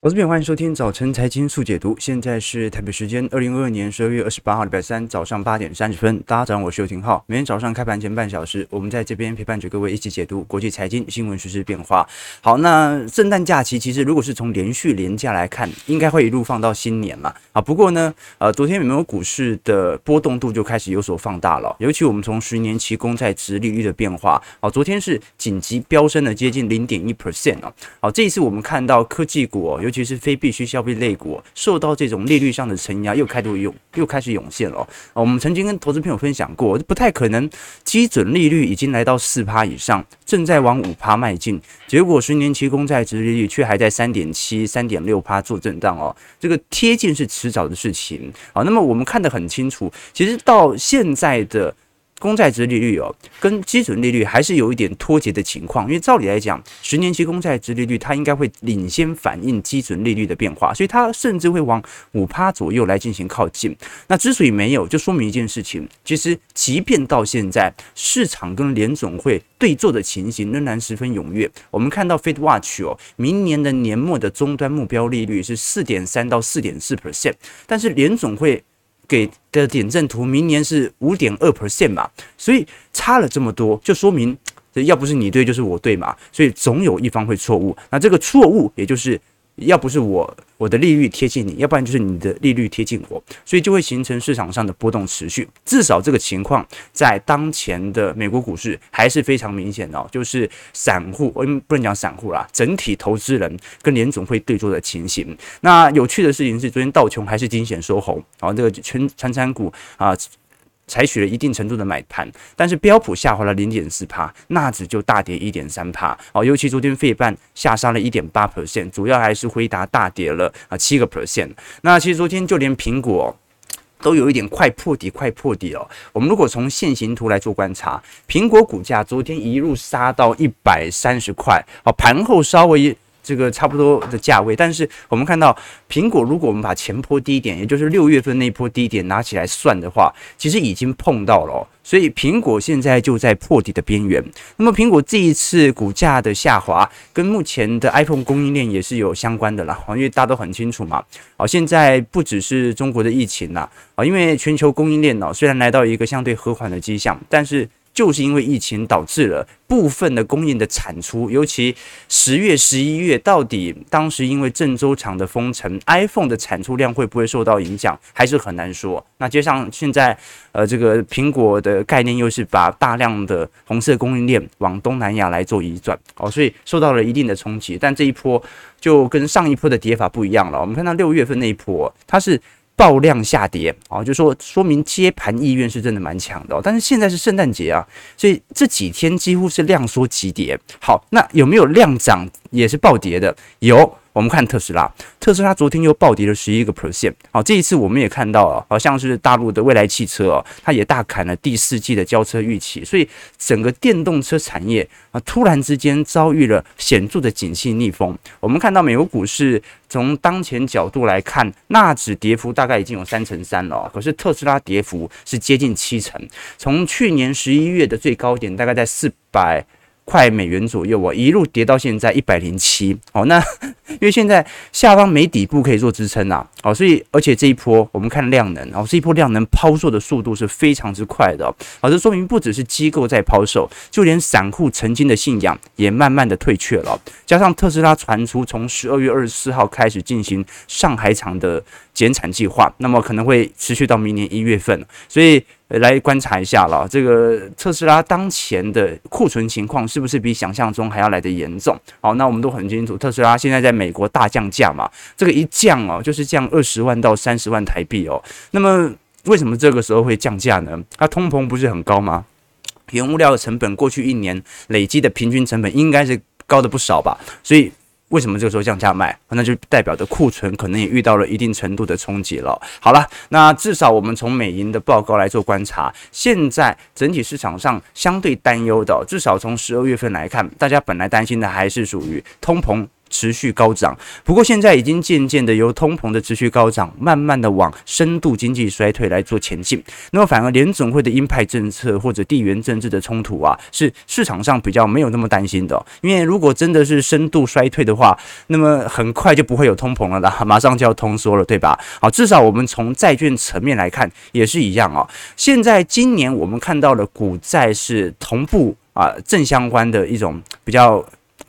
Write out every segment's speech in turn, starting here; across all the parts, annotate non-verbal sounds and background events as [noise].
我是边，欢迎收听早晨财经速解读。现在是台北时间二零二二年十二月二十八号礼拜三早上八点三十分。大家早上好，我是尤廷浩。每天早上开盘前半小时，我们在这边陪伴着各位一起解读国际财经新闻实时变化。好，那圣诞假期其实如果是从连续连假来看，应该会一路放到新年嘛。啊，不过呢，呃，昨天美国股市的波动度就开始有所放大了，尤其我们从十年期公债殖利率的变化，啊，昨天是紧急飙升了接近零点一 percent 啊。好，这一次我们看到科技股哦。尤其是非必需消费类股受到这种利率上的承压，又开始涌，又开始涌现了。我们曾经跟投资朋友分享过，不太可能基准利率已经来到四趴以上，正在往五趴迈进，结果十年期公债殖利率却还在三点七、三点六趴做震荡哦。这个贴近是迟早的事情。好，那么我们看得很清楚，其实到现在的。公债殖利率哦，跟基准利率还是有一点脱节的情况，因为照理来讲，十年期公债殖利率它应该会领先反映基准利率的变化，所以它甚至会往五趴左右来进行靠近。那之所以没有，就说明一件事情，其实即便到现在，市场跟联总会对做的情形仍然十分踊跃。我们看到 Fed Watch 哦，明年的年末的终端目标利率是四点三到四点四 percent，但是联总会。给的点阵图，明年是五点二 percent 嘛，所以差了这么多，就说明这要不是你对，就是我对嘛，所以总有一方会错误。那这个错误，也就是。要不是我我的利率贴近你，要不然就是你的利率贴近我，所以就会形成市场上的波动持续。至少这个情况在当前的美国股市还是非常明显的，就是散户，我不能讲散户啦，整体投资人跟联总会对坐的情形。那有趣的事情是，昨天道琼还是惊险收红，啊，这个全传产股啊。采取了一定程度的买盘，但是标普下滑了零点四趴，纳指就大跌一点三趴。哦，尤其昨天费半下杀了一点八 percent，主要还是辉达大跌了啊七个 percent。那其实昨天就连苹果都有一点快破底，快破底哦。我们如果从线形图来做观察，苹果股价昨天一路杀到一百三十块，哦，盘后稍微。这个差不多的价位，但是我们看到苹果，如果我们把前波低点，也就是六月份那波低点拿起来算的话，其实已经碰到了，所以苹果现在就在破底的边缘。那么苹果这一次股价的下滑，跟目前的 iPhone 供应链也是有相关的啦，因为大家都很清楚嘛，好，现在不只是中国的疫情啦，啊，因为全球供应链呢虽然来到一个相对和缓的迹象，但是。就是因为疫情导致了部分的供应的产出，尤其十月、十一月，到底当时因为郑州厂的封城，iPhone 的产出量会不会受到影响，还是很难说。那加上现在，呃，这个苹果的概念又是把大量的红色供应链往东南亚来做移转，哦，所以受到了一定的冲击。但这一波就跟上一波的跌法不一样了。我们看到六月份那一波，它是。爆量下跌啊，就说说明接盘意愿是真的蛮强的，但是现在是圣诞节啊，所以这几天几乎是量缩急跌。好，那有没有量涨也是暴跌的？有。我们看特斯拉，特斯拉昨天又暴跌了十一个 percent。好，这一次我们也看到了，好像是大陆的未来汽车哦，它也大砍了第四季的交车预期，所以整个电动车产业啊，突然之间遭遇了显著的景气逆风。我们看到美国股市从当前角度来看，纳指跌幅大概已经有三成三了，可是特斯拉跌幅是接近七成，从去年十一月的最高点大概在四百。块美元左右我，一路跌到现在一百零七。哦，那 [laughs] 因为现在下方没底部可以做支撑啊，哦，所以而且这一波我们看量能，哦，这一波量能抛售的速度是非常之快的，哦，这说明不只是机构在抛售，就连散户曾经的信仰也慢慢的退却了。加上特斯拉传出从十二月二十四号开始进行上海厂的减产计划，那么可能会持续到明年一月份，所以。来观察一下了，这个特斯拉当前的库存情况是不是比想象中还要来得严重？好，那我们都很清楚，特斯拉现在在美国大降价嘛，这个一降哦，就是降二十万到三十万台币哦。那么为什么这个时候会降价呢？它通膨不是很高吗？原物料的成本过去一年累积的平均成本应该是高的不少吧？所以。为什么这个时候降价卖？那就代表着库存可能也遇到了一定程度的冲击了。好了，那至少我们从美银的报告来做观察，现在整体市场上相对担忧的，至少从十二月份来看，大家本来担心的还是属于通膨。持续高涨。不过现在已经渐渐的由通膨的持续高涨，慢慢的往深度经济衰退来做前进。那么反而联总会的鹰派政策或者地缘政治的冲突啊，是市场上比较没有那么担心的。因为如果真的是深度衰退的话，那么很快就不会有通膨了啦，[laughs] 马上就要通缩了，对吧？好，至少我们从债券层面来看也是一样啊。现在今年我们看到的股债是同步啊正相关的一种比较。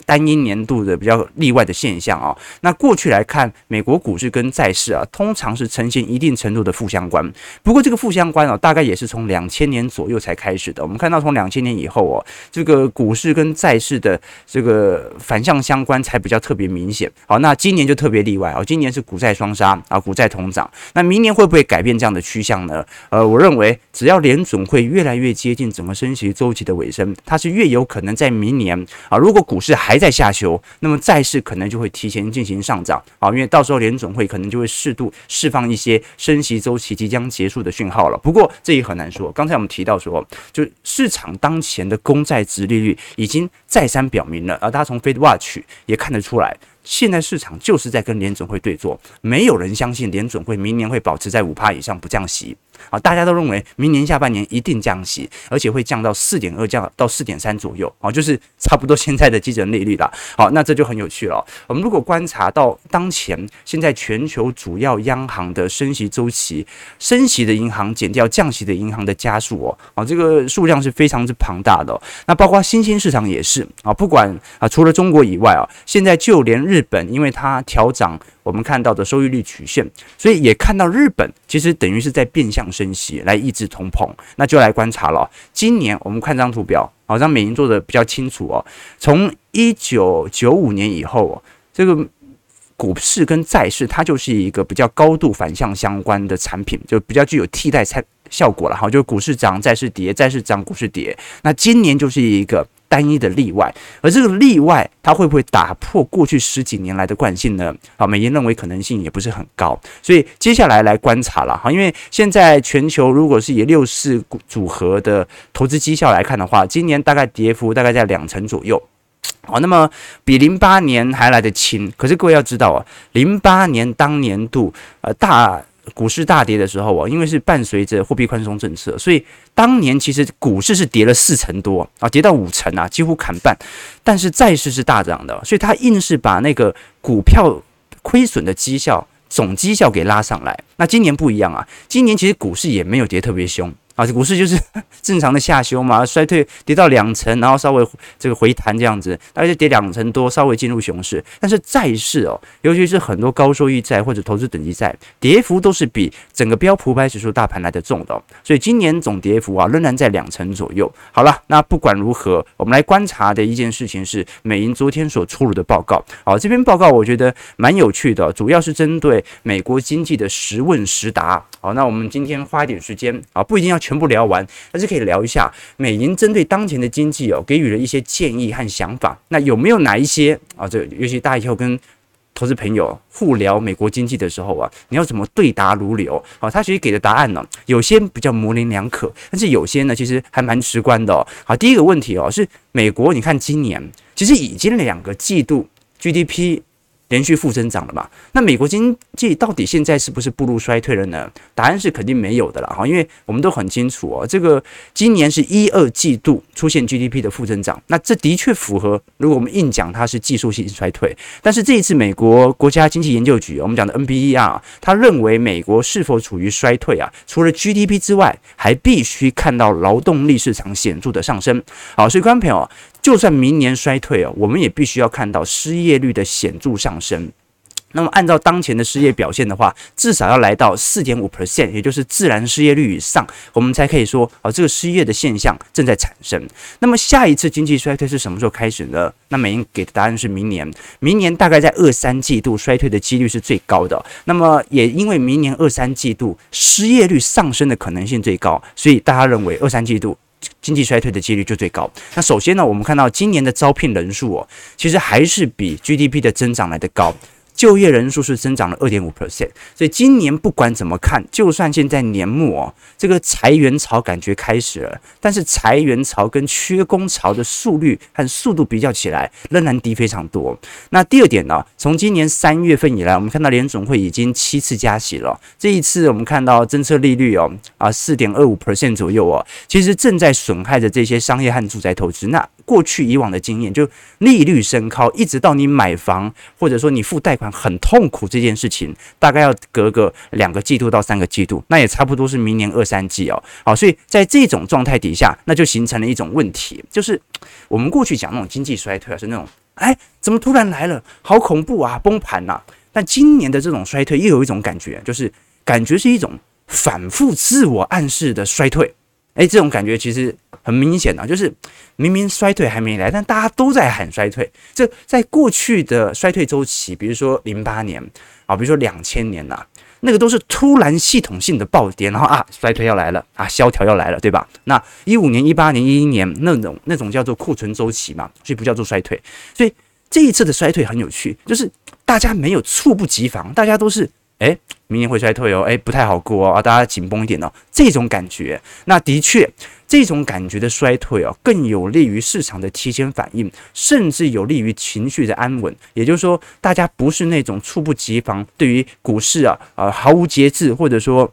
单一年度的比较例外的现象啊，那过去来看，美国股市跟债市啊，通常是呈现一定程度的负相关。不过这个负相关啊，大概也是从两千年左右才开始的。我们看到从两千年以后哦，这个股市跟债市的这个反向相关才比较特别明显。好，那今年就特别例外啊，今年是股债双杀啊，股债同涨。那明年会不会改变这样的趋向呢？呃，我认为只要联准会越来越接近整个升息周期的尾声，它是越有可能在明年啊，如果股市还在下修，那么债市可能就会提前进行上涨啊，因为到时候联总会可能就会适度释放一些升息周期即将结束的讯号了。不过这也很难说。刚才我们提到说，就市场当前的公债值利率已经再三表明了，而大家从 FedWatch 也看得出来。现在市场就是在跟联准会对做，没有人相信联准会明年会保持在五趴以上不降息啊！大家都认为明年下半年一定降息，而且会降到四点二，降到四点三左右啊，就是差不多现在的基准利率了。好，那这就很有趣了。我们如果观察到当前现在全球主要央行的升息周期，升息的银行减掉降息的银行的加速哦，啊，这个数量是非常之庞大的。那包括新兴市场也是啊，不管啊，除了中国以外啊，现在就连日日本，因为它调涨我们看到的收益率曲线，所以也看到日本其实等于是在变相升息来抑制通膨。那就来观察了。今年我们看张图表，好像美银做的比较清楚哦。从一九九五年以后，这个股市跟债市它就是一个比较高度反向相关的产品，就比较具有替代效果了。哈，就是股市涨，债市跌，债市涨，股市跌。那今年就是一个。单一的例外，而这个例外它会不会打破过去十几年来的惯性呢？啊，美银认为可能性也不是很高，所以接下来来观察了哈，因为现在全球如果是以六四组合的投资绩效来看的话，今年大概跌幅大概在两成左右，好，那么比零八年还来得轻。可是各位要知道啊，零八年当年度呃大。股市大跌的时候啊，因为是伴随着货币宽松政策，所以当年其实股市是跌了四成多啊，跌到五成啊，几乎砍半。但是债市是大涨的，所以他硬是把那个股票亏损的绩效总绩效给拉上来。那今年不一样啊，今年其实股市也没有跌特别凶。啊，股市就是 [laughs] 正常的下修嘛，衰退跌到两成，然后稍微这个回弹这样子，大概就跌两成多，稍微进入熊市。但是债市哦，尤其是很多高收益债或者投资等级债，跌幅都是比整个标普五百指数大盘来的重的。所以今年总跌幅啊，仍然在两成左右。好了，那不管如何，我们来观察的一件事情是美银昨天所出炉的报告。好，这篇报告我觉得蛮有趣的，主要是针对美国经济的实问实答。好，那我们今天花一点时间啊，不一定要去全部聊完，但是可以聊一下美银针对当前的经济哦，给予了一些建议和想法。那有没有哪一些啊？这尤其大家以后跟投资朋友互聊美国经济的时候啊，你要怎么对答如流？好，他其实给的答案呢，有些比较模棱两可，但是有些呢，其实还蛮直观的哦。好，第一个问题哦，是美国，你看今年其实已经两个季度 GDP。连续负增长了嘛？那美国经济到底现在是不是步入衰退了呢？答案是肯定没有的了哈，因为我们都很清楚哦，这个今年是一二季度出现 GDP 的负增长，那这的确符合，如果我们硬讲它是技术性衰退，但是这一次美国国家经济研究局，我们讲的 NBER，啊他认为美国是否处于衰退啊？除了 GDP 之外，还必须看到劳动力市场显著的上升。好，所以观众朋友。就算明年衰退哦，我们也必须要看到失业率的显著上升。那么按照当前的失业表现的话，至少要来到四点五 percent，也就是自然失业率以上，我们才可以说哦，这个失业的现象正在产生。那么下一次经济衰退是什么时候开始呢？那美银给的答案是明年，明年大概在二三季度衰退的几率是最高的。那么也因为明年二三季度失业率上升的可能性最高，所以大家认为二三季度。经济衰退的几率就最高。那首先呢，我们看到今年的招聘人数哦，其实还是比 GDP 的增长来的高。就业人数是增长了二点五 percent，所以今年不管怎么看，就算现在年末哦，这个裁员潮感觉开始了，但是裁员潮跟缺工潮的速率和速度比较起来，仍然低非常多。那第二点呢，从今年三月份以来，我们看到联总会已经七次加息了，这一次我们看到政策利率哦啊四点二五 percent 左右哦，其实正在损害着这些商业和住宅投资。那过去以往的经验，就利率升高，一直到你买房或者说你付贷款很痛苦这件事情，大概要隔个两个季度到三个季度，那也差不多是明年二三季哦。好，所以在这种状态底下，那就形成了一种问题，就是我们过去讲那种经济衰退啊，是那种哎，怎么突然来了，好恐怖啊，崩盘呐。但今年的这种衰退又有一种感觉，就是感觉是一种反复自我暗示的衰退。哎，这种感觉其实很明显啊，就是明明衰退还没来，但大家都在喊衰退。这在过去的衰退周期，比如说零八年啊，比如说两千年呐、那个都是突然系统性的暴跌，然后啊，衰退要来了啊，萧条要来了，对吧？那一五年、一八年、一一年那种那种叫做库存周期嘛，所以不叫做衰退。所以这一次的衰退很有趣，就是大家没有猝不及防，大家都是。哎，明年会衰退哦，哎，不太好过哦，啊，大家紧绷一点哦，这种感觉，那的确，这种感觉的衰退哦，更有利于市场的提前反应，甚至有利于情绪的安稳。也就是说，大家不是那种猝不及防，对于股市啊，啊，毫无节制，或者说。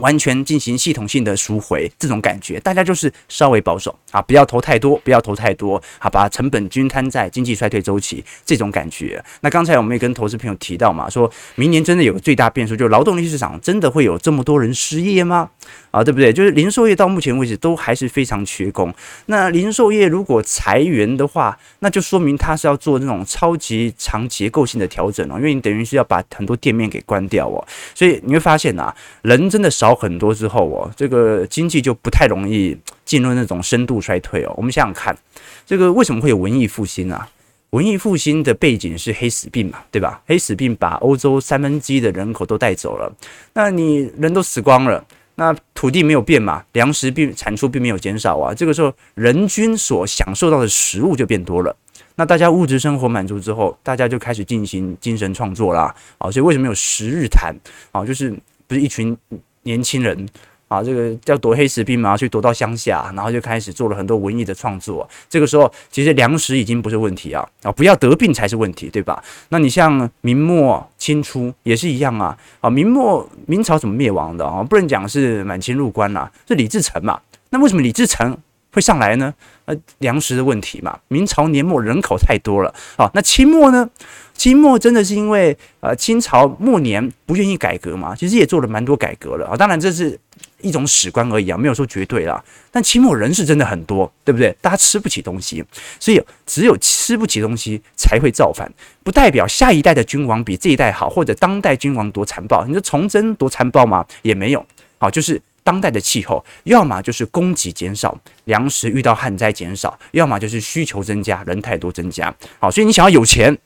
完全进行系统性的赎回，这种感觉，大家就是稍微保守啊，不要投太多，不要投太多，好，把成本均摊在经济衰退周期这种感觉。那刚才我们也跟投资朋友提到嘛，说明年真的有个最大变数，就是劳动力市场真的会有这么多人失业吗？啊，对不对？就是零售业到目前为止都还是非常缺工。那零售业如果裁员的话，那就说明它是要做那种超级长结构性的调整哦，因为你等于是要把很多店面给关掉哦。所以你会发现啊，人真的少很多之后哦，这个经济就不太容易进入那种深度衰退哦。我们想想看，这个为什么会有文艺复兴啊？文艺复兴的背景是黑死病嘛，对吧？黑死病把欧洲三分之一的人口都带走了，那你人都死光了。那土地没有变嘛，粮食并产出并没有减少啊，这个时候人均所享受到的食物就变多了。那大家物质生活满足之后，大家就开始进行精神创作啦。啊，所以为什么有十日谈啊？就是不是一群年轻人。啊，这个叫夺黑石兵嘛，去夺到乡下，然后就开始做了很多文艺的创作。这个时候，其实粮食已经不是问题啊，啊，不要得病才是问题，对吧？那你像明末清初也是一样啊，啊，明末明朝怎么灭亡的啊？不能讲是满清入关啦，是李自成嘛？那为什么李自成会上来呢？呃，粮食的问题嘛。明朝年末人口太多了啊，那清末呢？清末真的是因为呃清朝末年不愿意改革嘛？其实也做了蛮多改革了啊，当然这是。一种史观而已啊，没有说绝对啦。但清末人是真的很多，对不对？大家吃不起东西，所以只有吃不起东西才会造反，不代表下一代的君王比这一代好，或者当代君王多残暴。你说崇祯多残暴吗？也没有。好，就是当代的气候，要么就是供给减少，粮食遇到旱灾减少；要么就是需求增加，人太多增加。好，所以你想要有钱，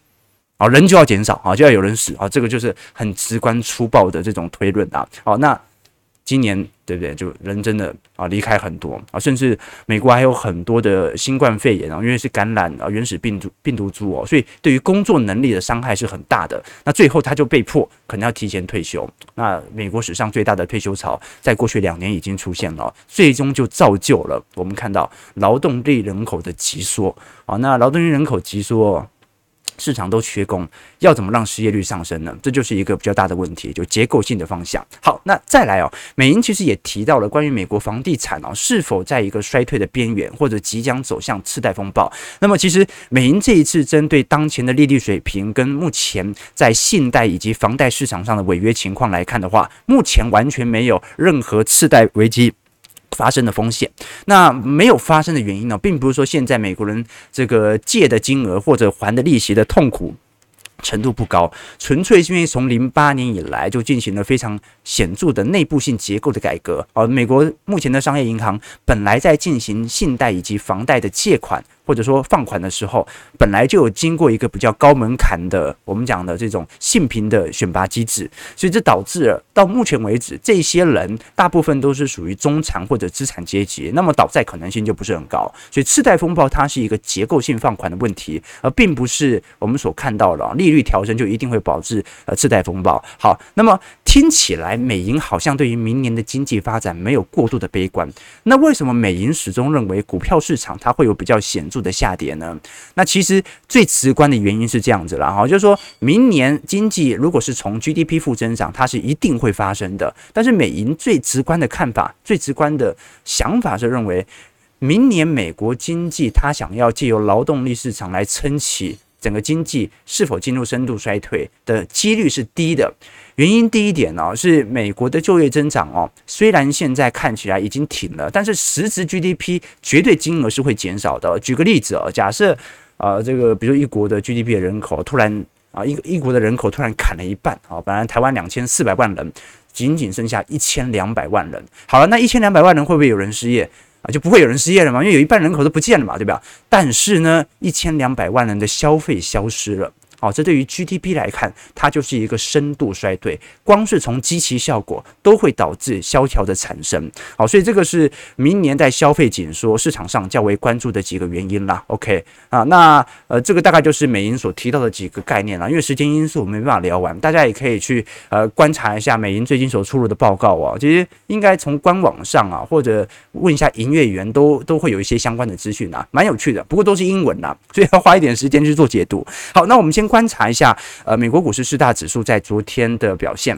好，人就要减少，啊，就要有人死，啊，这个就是很直观粗暴的这种推论啊。好，那。今年对不对？就人真的啊离开很多啊，甚至美国还有很多的新冠肺炎啊，因为是感染啊原始病毒病毒株哦，所以对于工作能力的伤害是很大的。那最后他就被迫可能要提前退休。那美国史上最大的退休潮，在过去两年已经出现了，最终就造就了我们看到劳动力人口的急缩啊。那劳动力人口急缩。市场都缺工，要怎么让失业率上升呢？这就是一个比较大的问题，就结构性的方向。好，那再来哦，美银其实也提到了关于美国房地产哦是否在一个衰退的边缘，或者即将走向次贷风暴。那么其实美银这一次针对当前的利率水平跟目前在信贷以及房贷市场上的违约情况来看的话，目前完全没有任何次贷危机发生的风险，那没有发生的原因呢，并不是说现在美国人这个借的金额或者还的利息的痛苦程度不高，纯粹是因为从零八年以来就进行了非常显著的内部性结构的改革。而美国目前的商业银行本来在进行信贷以及房贷的借款。或者说放款的时候，本来就有经过一个比较高门槛的我们讲的这种信评的选拔机制，所以这导致了到目前为止，这些人大部分都是属于中产或者资产阶级，那么倒债可能性就不是很高。所以次贷风暴它是一个结构性放款的问题，而并不是我们所看到的利率调升就一定会导致呃次贷风暴。好，那么听起来美银好像对于明年的经济发展没有过度的悲观，那为什么美银始终认为股票市场它会有比较显著的下跌呢？那其实最直观的原因是这样子了哈，就是说明年经济如果是从 GDP 负增长，它是一定会发生的。但是美银最直观的看法、最直观的想法是认为，明年美国经济它想要借由劳动力市场来撑起整个经济，是否进入深度衰退的几率是低的。原因第一点呢，是美国的就业增长哦，虽然现在看起来已经挺了，但是实质 GDP 绝对金额是会减少的。举个例子哦，假设啊，这个比如一国的 GDP 的人口突然啊，一个一国的人口突然砍了一半啊，本来台湾两千四百万人，仅仅剩下一千两百万人。好了，那一千两百万人会不会有人失业啊？就不会有人失业了嘛，因为有一半人口都不见了嘛，对吧？但是呢，一千两百万人的消费消失了。好，这对于 GDP 来看，它就是一个深度衰退。光是从基期效果，都会导致萧条的产生。好，所以这个是明年在消费紧缩市场上较为关注的几个原因啦。OK 啊，那呃，这个大概就是美银所提到的几个概念了。因为时间因素，没办法聊完，大家也可以去呃观察一下美银最近所出炉的报告啊。其实应该从官网上啊，或者问一下营业员，都都会有一些相关的资讯啊，蛮有趣的。不过都是英文啦，所以要花一点时间去做解读。好，那我们先。观察一下，呃，美国股市四大指数在昨天的表现，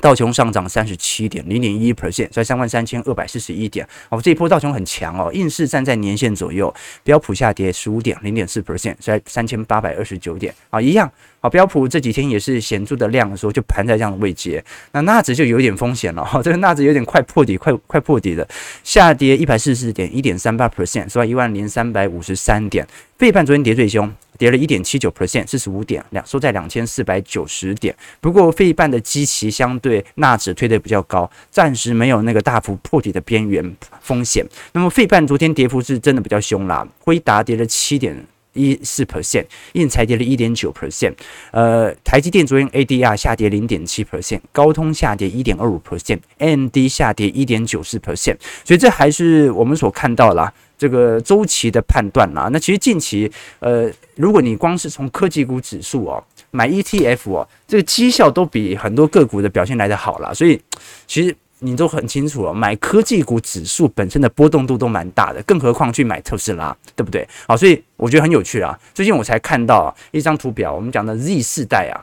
道琼上涨三十七点零点一 percent，在三万三千二百四十一点。哦，这一波道琼很强哦，硬是站在年线左右。标普下跌十五点零点四 percent，在三千八百二十九点。啊，一样。好，标普这几天也是显著的量的时候，就盘在这样的位阶。那纳指就有点风险了哈，这个纳指有点快破底，快快破底了，下跌一百四十四点一点三八 percent，是吧？一万零三百五十三点。费半昨天跌最凶，跌了一点七九 percent，四十五点两，收在两千四百九十点。不过费半的基期相对纳指推得比较高，暂时没有那个大幅破底的边缘风险。那么费半昨天跌幅是真的比较凶啦，辉达跌了七点。一四 percent，印材跌了一点九 percent，呃，台积电昨天 ADR 下跌零点七 percent，高通下跌一点二五 percent，AMD 下跌一点九四 percent，所以这还是我们所看到啦，这个周期的判断啦。那其实近期，呃，如果你光是从科技股指数哦买 ETF 哦，这个绩效都比很多个股的表现来得好啦。所以其实。你都很清楚了，买科技股指数本身的波动度都蛮大的，更何况去买特斯拉，对不对？好，所以我觉得很有趣啊。最近我才看到一张图表，我们讲的 Z 世代啊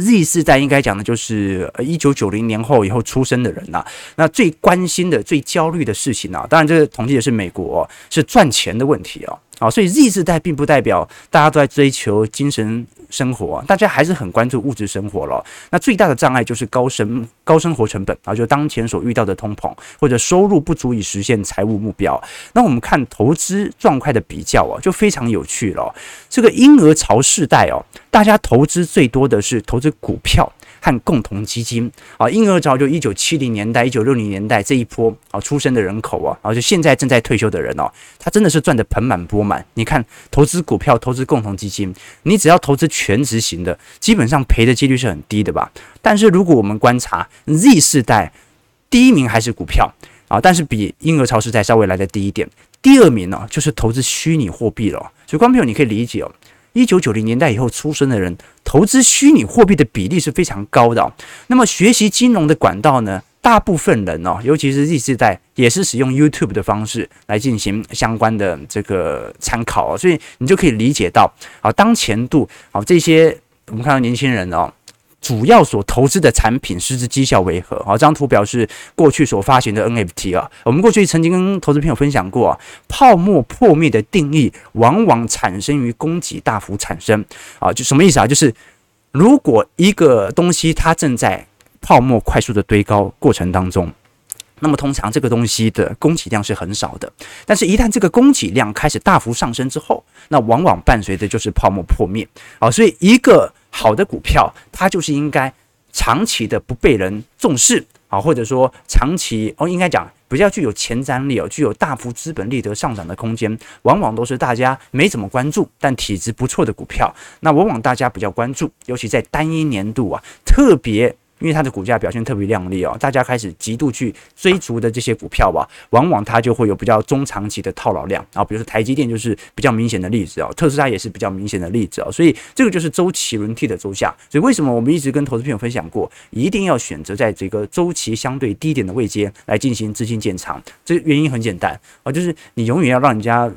，Z 世代应该讲的就是一九九零年后以后出生的人呐、啊。那最关心的、最焦虑的事情啊，当然这个统计的是美国，是赚钱的问题哦。好，所以 Z 世代并不代表大家都在追求精神。生活，大家还是很关注物质生活了。那最大的障碍就是高生高生活成本啊，就当前所遇到的通膨，或者收入不足以实现财务目标。那我们看投资状况的比较啊，就非常有趣了。这个婴儿潮世代哦，大家投资最多的是投资股票。和共同基金啊，婴儿潮就一九七零年代、一九六零年代这一波啊出生的人口啊，然后就现在正在退休的人哦，他真的是赚得盆满钵满。你看，投资股票、投资共同基金，你只要投资全职型的，基本上赔的几率是很低的吧？但是如果我们观察 Z 世代，第一名还是股票啊，但是比婴儿潮世代稍微来的低一点。第二名呢，就是投资虚拟货币了。所以，观众朋友你可以理解哦。一九九零年代以后出生的人，投资虚拟货币的比例是非常高的。那么学习金融的管道呢，大部分人哦，尤其是 Z 世代，也是使用 YouTube 的方式来进行相关的这个参考。所以你就可以理解到啊，当前度啊这些我们看到年轻人哦。主要所投资的产品实质绩效为何？好，这张图表示过去所发行的 NFT 啊。我们过去曾经跟投资朋友分享过啊，泡沫破灭的定义往往产生于供给大幅产生啊，就什么意思啊？就是如果一个东西它正在泡沫快速的堆高过程当中，那么通常这个东西的供给量是很少的，但是一旦这个供给量开始大幅上升之后，那往往伴随的就是泡沫破灭啊。所以一个好的股票，它就是应该长期的不被人重视啊，或者说长期哦，应该讲比较具有前瞻力哦，具有大幅资本利得上涨的空间，往往都是大家没怎么关注，但体质不错的股票。那往往大家比较关注，尤其在单一年度啊，特别。因为它的股价表现特别亮丽哦，大家开始极度去追逐的这些股票吧，往往它就会有比较中长期的套牢量啊。比如说台积电就是比较明显的例子哦，特斯拉也是比较明显的例子哦。所以这个就是周期轮替的周下。所以为什么我们一直跟投资朋友分享过，一定要选择在这个周期相对低点的位阶来进行资金建仓。这原因很简单啊，就是你永远要让人家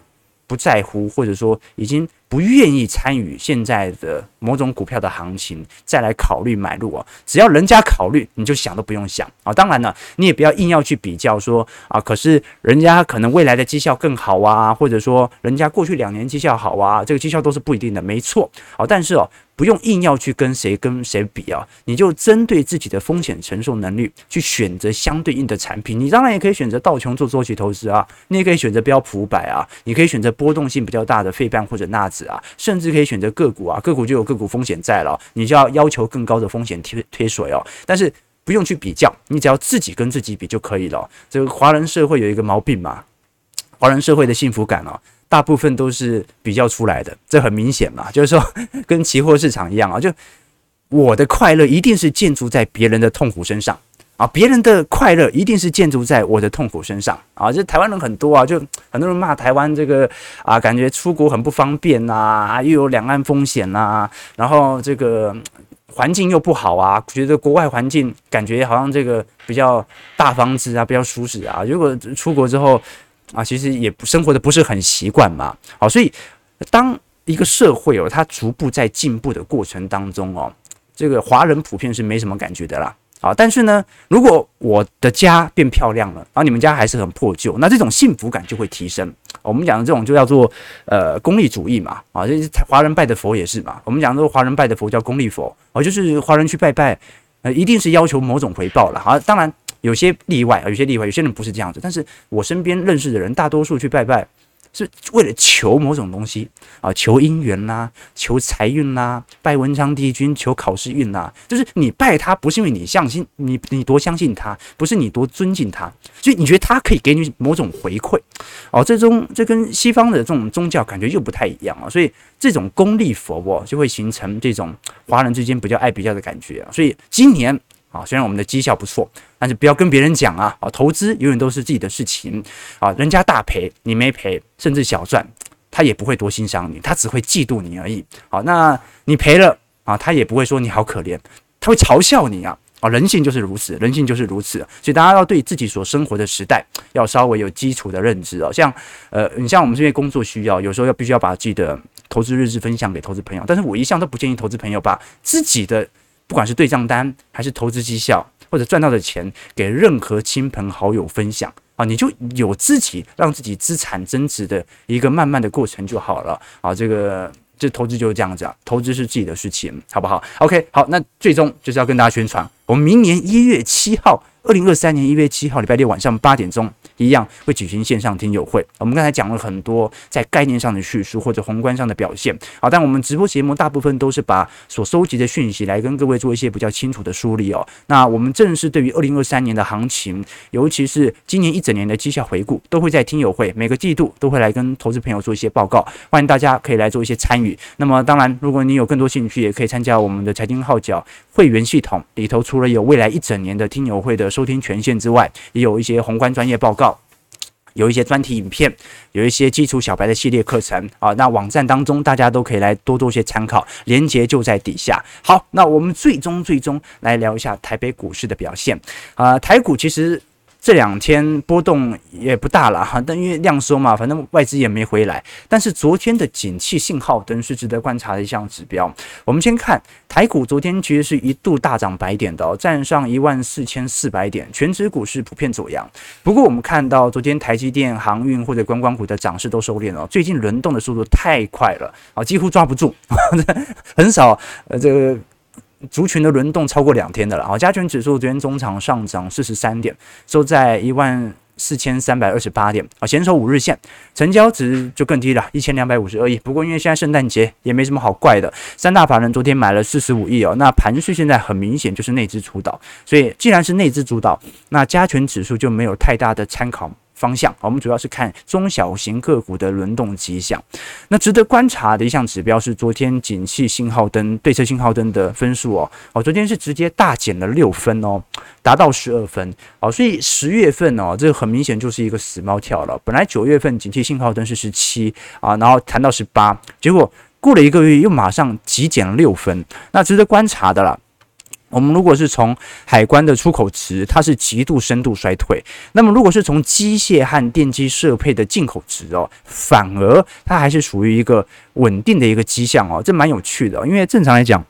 不在乎，或者说已经。不愿意参与现在的某种股票的行情，再来考虑买入啊！只要人家考虑，你就想都不用想啊！当然了，你也不要硬要去比较说啊，可是人家可能未来的绩效更好啊，或者说人家过去两年绩效好啊，这个绩效都是不一定的，没错啊。但是哦。不用硬要去跟谁跟谁比啊，你就针对自己的风险承受能力去选择相对应的产品。你当然也可以选择道琼做周期投资啊，你也可以选择标普五百啊，你可以选择波动性比较大的费半或者纳指啊，甚至可以选择个股啊，个股就有个股风险在了，你就要要求更高的风险贴贴水哦。但是不用去比较，你只要自己跟自己比就可以了。这个华人社会有一个毛病嘛，华人社会的幸福感哦。大部分都是比较出来的，这很明显嘛，就是说跟期货市场一样啊，就我的快乐一定是建筑在别人的痛苦身上啊，别人的快乐一定是建筑在我的痛苦身上啊。这台湾人很多啊，就很多人骂台湾这个啊，感觉出国很不方便呐，又有两岸风险呐，然后这个环境又不好啊，觉得国外环境感觉好像这个比较大房子啊，比较舒适啊。如果出国之后，啊，其实也不生活的不是很习惯嘛，好，所以当一个社会哦，它逐步在进步的过程当中哦，这个华人普遍是没什么感觉的啦，啊，但是呢，如果我的家变漂亮了，然后你们家还是很破旧，那这种幸福感就会提升。我们讲的这种就叫做呃功利主义嘛，啊，这华人拜的佛也是嘛，我们讲的华人拜的佛叫功利佛，啊，就是华人去拜拜，呃，一定是要求某种回报了，啊，当然。有些例外啊，有些例外，有些人不是这样子。但是我身边认识的人，大多数去拜拜是为了求某种东西啊，求姻缘呐，求财运呐，拜文昌帝君求考试运呐。就是你拜他，不是因为你相信你，你多相信他，不是你多尊敬他，所以你觉得他可以给你某种回馈哦。这种这跟西方的这种宗教感觉又不太一样啊。所以这种功利佛哦，就会形成这种华人之间比较爱比较的感觉啊。所以今年。啊，虽然我们的绩效不错，但是不要跟别人讲啊！啊，投资永远都是自己的事情啊，人家大赔你没赔，甚至小赚，他也不会多欣赏你，他只会嫉妒你而已。好，那你赔了啊，他也不会说你好可怜，他会嘲笑你啊！啊，人性就是如此，人性就是如此，所以大家要对自己所生活的时代要稍微有基础的认知哦。像呃，你像我们这边工作需要，有时候要必须要把自己的投资日志分享给投资朋友，但是我一向都不建议投资朋友把自己的。不管是对账单还是投资绩效，或者赚到的钱，给任何亲朋好友分享啊，你就有自己让自己资产增值的一个慢慢的过程就好了啊。这个这投资就是这样子啊，投资是自己的事情，好不好？OK，好，那最终就是要跟大家宣传，我们明年一月七号，二零二三年一月七号礼拜六晚上八点钟。一样会举行线上听友会。我们刚才讲了很多在概念上的叙述或者宏观上的表现，好，但我们直播节目大部分都是把所收集的讯息来跟各位做一些比较清楚的梳理哦。那我们正式对于二零二三年的行情，尤其是今年一整年的绩效回顾，都会在听友会每个季度都会来跟投资朋友做一些报告，欢迎大家可以来做一些参与。那么当然，如果你有更多兴趣，也可以参加我们的财经号角会员系统里头，除了有未来一整年的听友会的收听权限之外，也有一些宏观专业报告。有一些专题影片，有一些基础小白的系列课程啊，那网站当中大家都可以来多做些参考，连接就在底下。好，那我们最终最终来聊一下台北股市的表现啊，台股其实。这两天波动也不大了哈，但因为量缩嘛，反正外资也没回来。但是昨天的景气信号灯是值得观察的一项指标。我们先看台股，昨天其实是一度大涨百点的哦，站上一万四千四百点，全指股市普遍走阳。不过我们看到昨天台积电、航运或者观光股的涨势都收敛了，最近轮动的速度太快了啊，几乎抓不住，[laughs] 很少呃这个。族群的轮动超过两天的了啊，加权指数昨天中场上涨四十三点，收在一万四千三百二十八点。啊，险守五日线，成交值就更低了，一千两百五十二亿。不过因为现在圣诞节也没什么好怪的，三大法人昨天买了四十五亿哦，那盘势现在很明显就是内资主导，所以既然是内资主导，那加权指数就没有太大的参考方向，我们主要是看中小型个股的轮动迹象。那值得观察的一项指标是昨天景气信号灯对策信号灯的分数哦，哦，昨天是直接大减了六分哦，达到十二分哦，所以十月份哦，这很明显就是一个死猫跳了。本来九月份景气信号灯是十七啊，然后谈到十八，结果过了一个月又马上急减了六分，那值得观察的了。我们如果是从海关的出口值，它是极度深度衰退；那么如果是从机械和电机设备的进口值哦，反而它还是属于一个稳定的一个迹象哦，这蛮有趣的。因为正常来讲，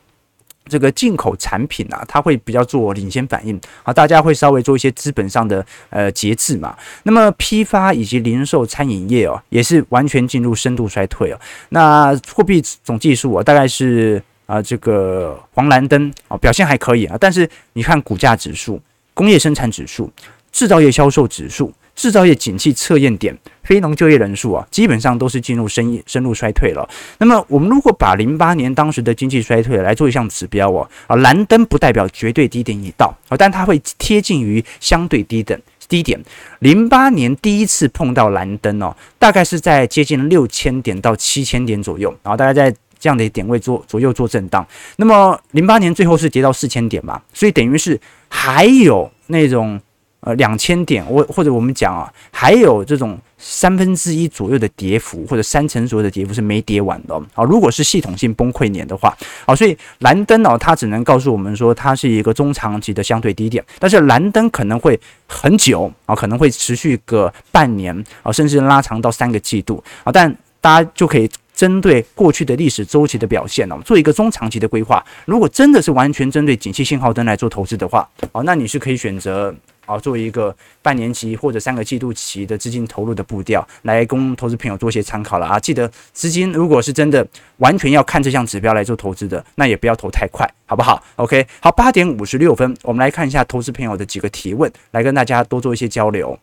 这个进口产品啊，它会比较做领先反应啊，大家会稍微做一些资本上的呃节制嘛。那么批发以及零售餐饮业哦，也是完全进入深度衰退哦。那货币总计数啊，大概是。啊，这个黄蓝灯啊，表现还可以啊，但是你看股价指数、工业生产指数、制造业销售指数、制造业景气测验点、非农就业人数啊，基本上都是进入深深入衰退了。那么，我们如果把零八年当时的经济衰退来做一项指标哦，啊，蓝灯不代表绝对低点已到啊，但它会贴近于相对低等低点。零八年第一次碰到蓝灯哦，大概是在接近六千点到七千点左右，然后大概在。这样的点位做左右做震荡，那么零八年最后是跌到四千点嘛，所以等于是还有那种呃两千点，或或者我们讲啊，还有这种三分之一左右的跌幅，或者三成左右的跌幅是没跌完的啊。如果是系统性崩溃年的话，啊，所以蓝灯哦，它只能告诉我们说它是一个中长期的相对低点，但是蓝灯可能会很久啊，可能会持续个半年啊，甚至拉长到三个季度啊，但大家就可以。针对过去的历史周期的表现呢，做一个中长期的规划。如果真的是完全针对景气信号灯来做投资的话，哦，那你是可以选择啊，做一个半年期或者三个季度期的资金投入的步调，来供投资朋友做一些参考了啊。记得资金如果是真的完全要看这项指标来做投资的，那也不要投太快，好不好？OK，好，八点五十六分，我们来看一下投资朋友的几个提问，来跟大家多做一些交流。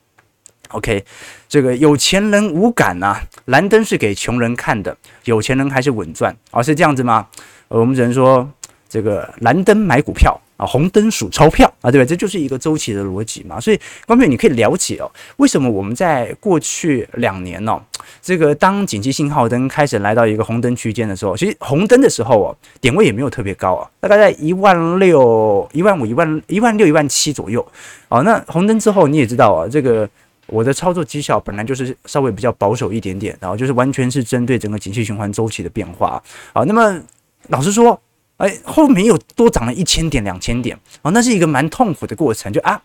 OK，这个有钱人无感呐、啊，蓝灯是给穷人看的，有钱人还是稳赚啊？是这样子吗？我们只能说，这个蓝灯买股票啊，红灯数钞票啊，对吧？这就是一个周期的逻辑嘛。所以，观众朋友你可以了解哦，为什么我们在过去两年哦，这个当紧急信号灯开始来到一个红灯区间的时候，其实红灯的时候哦，点位也没有特别高啊，大概在一万六、一万五、一万一万六、一万七左右啊。那红灯之后你也知道啊，这个。我的操作绩效本来就是稍微比较保守一点点，然后就是完全是针对整个景气循环周期的变化啊。那么老实说，哎，后面又多涨了一千点、两千点啊，那是一个蛮痛苦的过程，就啊。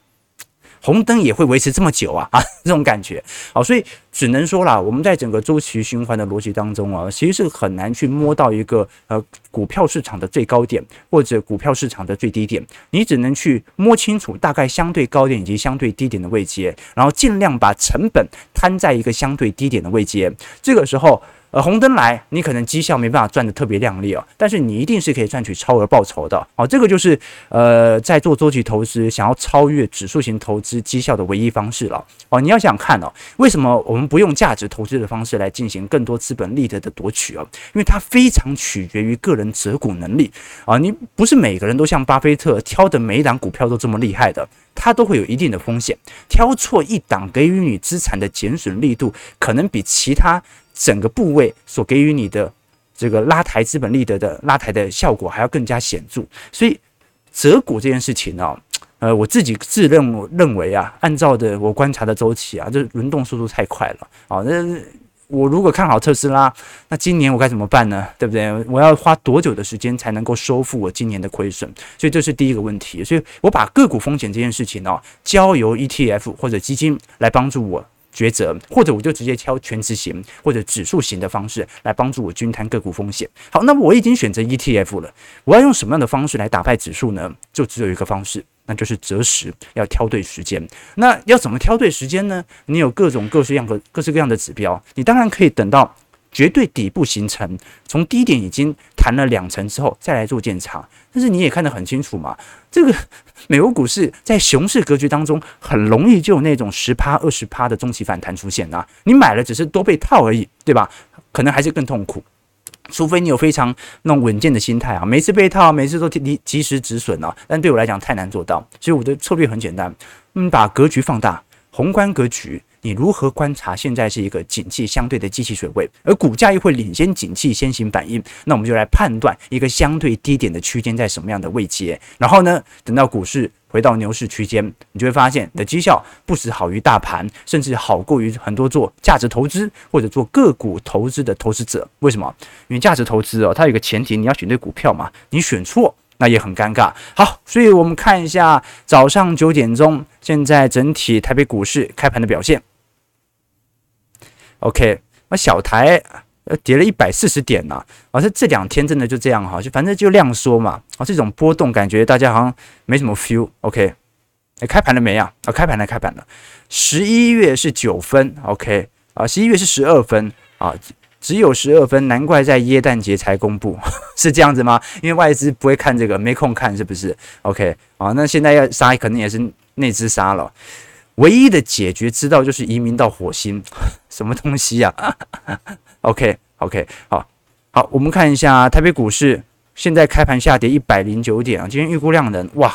红灯也会维持这么久啊 [laughs] 啊，这种感觉，好，所以只能说啦，我们在整个周期循环的逻辑当中啊，其实是很难去摸到一个呃股票市场的最高点或者股票市场的最低点，你只能去摸清楚大概相对高点以及相对低点的位阶，然后尽量把成本摊在一个相对低点的位阶，这个时候。呃，红灯来，你可能绩效没办法赚得特别亮丽哦，但是你一定是可以赚取超额报酬的哦。这个就是呃，在做周期投资想要超越指数型投资绩效的唯一方式了哦。你要想看哦，为什么我们不用价值投资的方式来进行更多资本利得的夺取哦？因为它非常取决于个人择股能力啊。你不是每个人都像巴菲特挑的每一档股票都这么厉害的，它都会有一定的风险。挑错一档，给予你资产的减损力度可能比其他。整个部位所给予你的这个拉抬资本利得的拉抬的效果还要更加显著，所以择股这件事情呢，呃，我自己自认认为啊，按照的我观察的周期啊，这轮动速度太快了啊。那我如果看好特斯拉，那今年我该怎么办呢？对不对？我要花多久的时间才能够收复我今年的亏损？所以这是第一个问题。所以我把个股风险这件事情呢，交由 ETF 或者基金来帮助我。抉择，或者我就直接挑全职型或者指数型的方式来帮助我均摊个股风险。好，那么我已经选择 ETF 了，我要用什么样的方式来打败指数呢？就只有一个方式，那就是择时，要挑对时间。那要怎么挑对时间呢？你有各种各式样的各式各样的指标，你当然可以等到绝对底部形成，从低点已经弹了两成之后再来做建仓。但是你也看得很清楚嘛，这个美国股市在熊市格局当中，很容易就有那种十趴、二十趴的中期反弹出现啊。你买了只是多被套而已，对吧？可能还是更痛苦。除非你有非常那种稳健的心态啊，每次被套，每次都及及时止损啊。但对我来讲太难做到，所以我的策略很简单，嗯，把格局放大，宏观格局。你如何观察现在是一个景气相对的机器水位，而股价又会领先景气先行反应？那我们就来判断一个相对低点的区间在什么样的位阶。然后呢，等到股市回到牛市区间，你就会发现你的绩效不止好于大盘，甚至好过于很多做价值投资或者做个股投资的投资者。为什么？因为价值投资哦，它有个前提，你要选对股票嘛，你选错那也很尴尬。好，所以我们看一下早上九点钟，现在整体台北股市开盘的表现。OK，那小台呃跌了一百四十点呢，啊，这这两天真的就这样哈，就反正就量缩嘛，啊，这种波动感觉大家好像没什么 feel。OK，哎，开盘了没啊？啊，开盘了，开盘了。十一月是九分，OK，啊，十一月是十二分啊，只有十二分，难怪在耶诞节才公布，[laughs] 是这样子吗？因为外资不会看这个，没空看是不是？OK，啊，那现在要杀，肯定也是内资杀了。唯一的解决之道就是移民到火星，[laughs] 什么东西呀？OK OK，好，好，我们看一下台北股市，现在开盘下跌一百零九点啊，今天预估量能哇，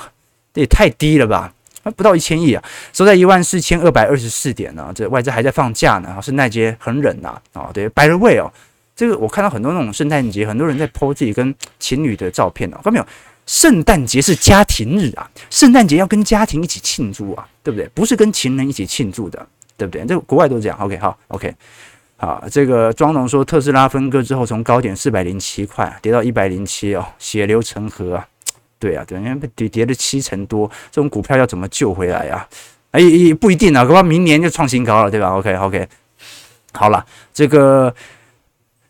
这也太低了吧，不到一千亿啊，收在一万四千二百二十四点呢，这外资还在放假呢，圣诞节很冷呐，啊，对，by the way 哦，这个我看到很多那种圣诞节，很多人在 po 自己跟情侣的照片哦，看到没有？圣诞节是家庭日啊，圣诞节要跟家庭一起庆祝啊，对不对？不是跟情人一起庆祝的，对不对？这国外都这样。OK，好，OK，好，这个庄总说特斯拉分割之后，从高点四百零七块跌到一百零七哦，血流成河啊，对啊，对，因为跌跌了七成多，这种股票要怎么救回来啊？哎，也不一定啊，恐怕明年就创新高了，对吧？OK，OK，好了，这个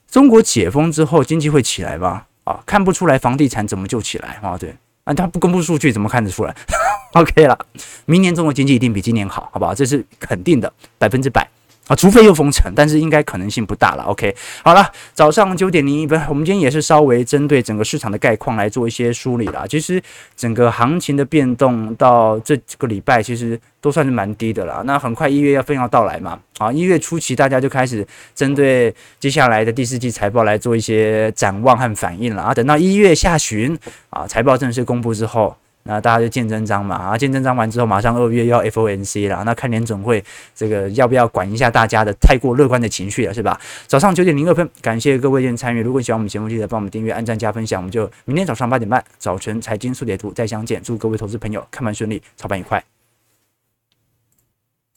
中国解封之后，经济会起来吧？啊，看不出来房地产怎么救起来啊？对啊，他不公布数据怎么看得出来？[laughs] OK 了，明年中国经济一定比今年好，好不好？这是肯定的，百分之百。啊，除非又封城，但是应该可能性不大了。OK，好了，早上九点零一分，我们今天也是稍微针对整个市场的概况来做一些梳理啦。其实整个行情的变动到这个礼拜，其实都算是蛮低的了。那很快一月要份要到来嘛，啊，一月初期大家就开始针对接下来的第四季财报来做一些展望和反应了啊。等到一月下旬啊，财报正式公布之后。那大家就见真章嘛，啊，见真章完之后，马上二月要 FOMC 了，那看联总会这个要不要管一下大家的太过乐观的情绪了，是吧？早上九点零二分，感谢各位今天参与。如果喜欢我们节目，记得帮我们订阅、按赞、加分享。我们就明天早上八点半，早晨财经速解读再相见。祝各位投资朋友看盘顺利，操盘愉快。